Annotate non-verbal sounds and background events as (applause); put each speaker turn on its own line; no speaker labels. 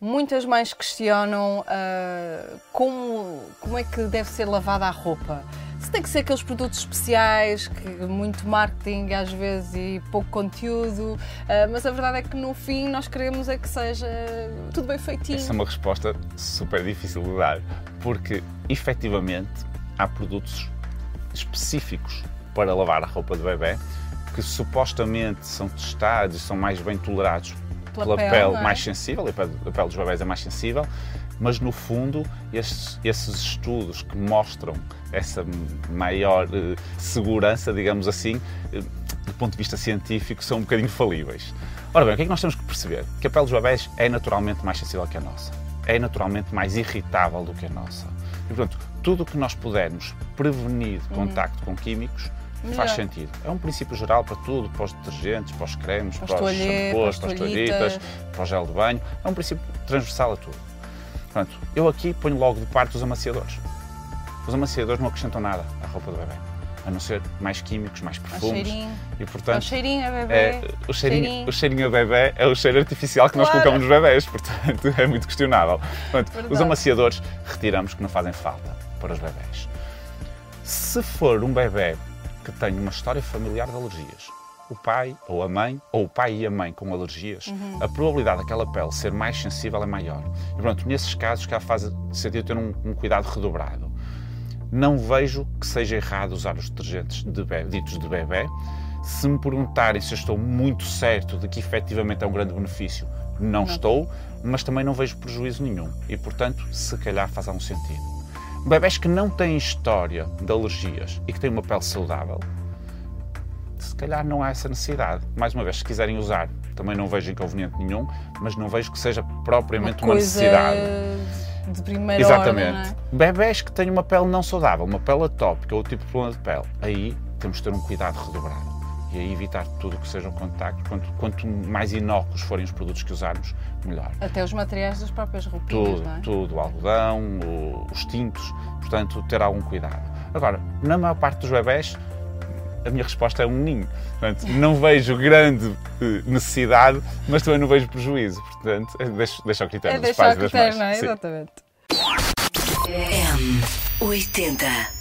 Muitas mães questionam uh, como, como é que deve ser lavada a roupa. Se tem que ser aqueles produtos especiais, que muito marketing às vezes e pouco conteúdo, uh, mas a verdade é que no fim nós queremos é que seja tudo bem feitinho.
Essa é uma resposta super difícil de dar, porque efetivamente há produtos específicos para lavar a roupa de bebê que supostamente são testados e são mais bem tolerados pela, pele, pele é? mais sensível, a pele, a pele dos bebés é mais sensível, mas no fundo esses, esses estudos que mostram essa maior eh, segurança, digamos assim, eh, do ponto de vista científico, são um bocadinho falíveis. Ora bem, o que é que nós temos que perceber? Que a pele dos bebés é naturalmente mais sensível que a nossa, é naturalmente mais irritável do que a nossa. E, portanto, tudo o que nós pudermos prevenir uhum. contacto com químicos Melhor. faz sentido. É um princípio geral para tudo, para os detergentes, para os cremes, para, para os shampoos, para as toalhitas, para o gel de banho. É um princípio transversal a tudo. Portanto, eu aqui ponho logo de parte os amaciadores. Os amaciadores não acrescentam nada à roupa do bebê, a não ser mais químicos, mais perfumes. E, portanto,
o cheirinho a bebê.
É, o, cheirinho, cheirinho. o cheirinho a bebê é o cheiro artificial que claro. nós colocamos nos bebés, portanto (laughs) é muito questionável. Portanto, os amaciadores retiramos que não fazem falta para os bebés. Se for um bebê que tem uma história familiar de alergias, o pai ou a mãe, ou o pai e a mãe com alergias, uhum. a probabilidade daquela pele ser mais sensível é maior. E pronto, nesses casos que faz sentido ter um, um, cuidado redobrado. Não vejo que seja errado usar os detergentes de bebê, ditos de bebê. Se me perguntarem se eu estou muito certo de que efetivamente é um grande benefício, não, não. estou, mas também não vejo prejuízo nenhum. E portanto, se calhar faz algum sentido. Bebés que não têm história de alergias e que têm uma pele saudável, se calhar não há essa necessidade. Mais uma vez, se quiserem usar, também não vejo inconveniente nenhum, mas não vejo que seja propriamente uma, uma necessidade.
De primeira
Exatamente.
Ordem, é?
Bebés que têm uma pele não saudável, uma pele atópica ou tipo de problema de pele, aí temos de ter um cuidado redobrado e aí evitar tudo o que sejam contactos. Quanto, quanto, mais inócuos forem os produtos que usarmos, melhor.
Até os materiais das próprias roupinhas,
tudo,
não é?
Tudo, o algodão, o, os tintos, portanto, ter algum cuidado. Agora, na maior parte dos bebés, a minha resposta é um ninho. Portanto, não vejo grande eh, necessidade, mas também não vejo prejuízo. Portanto, deixo, deixo ao critério é
dos
pais
e das
mães.
Não é? Exatamente.
M80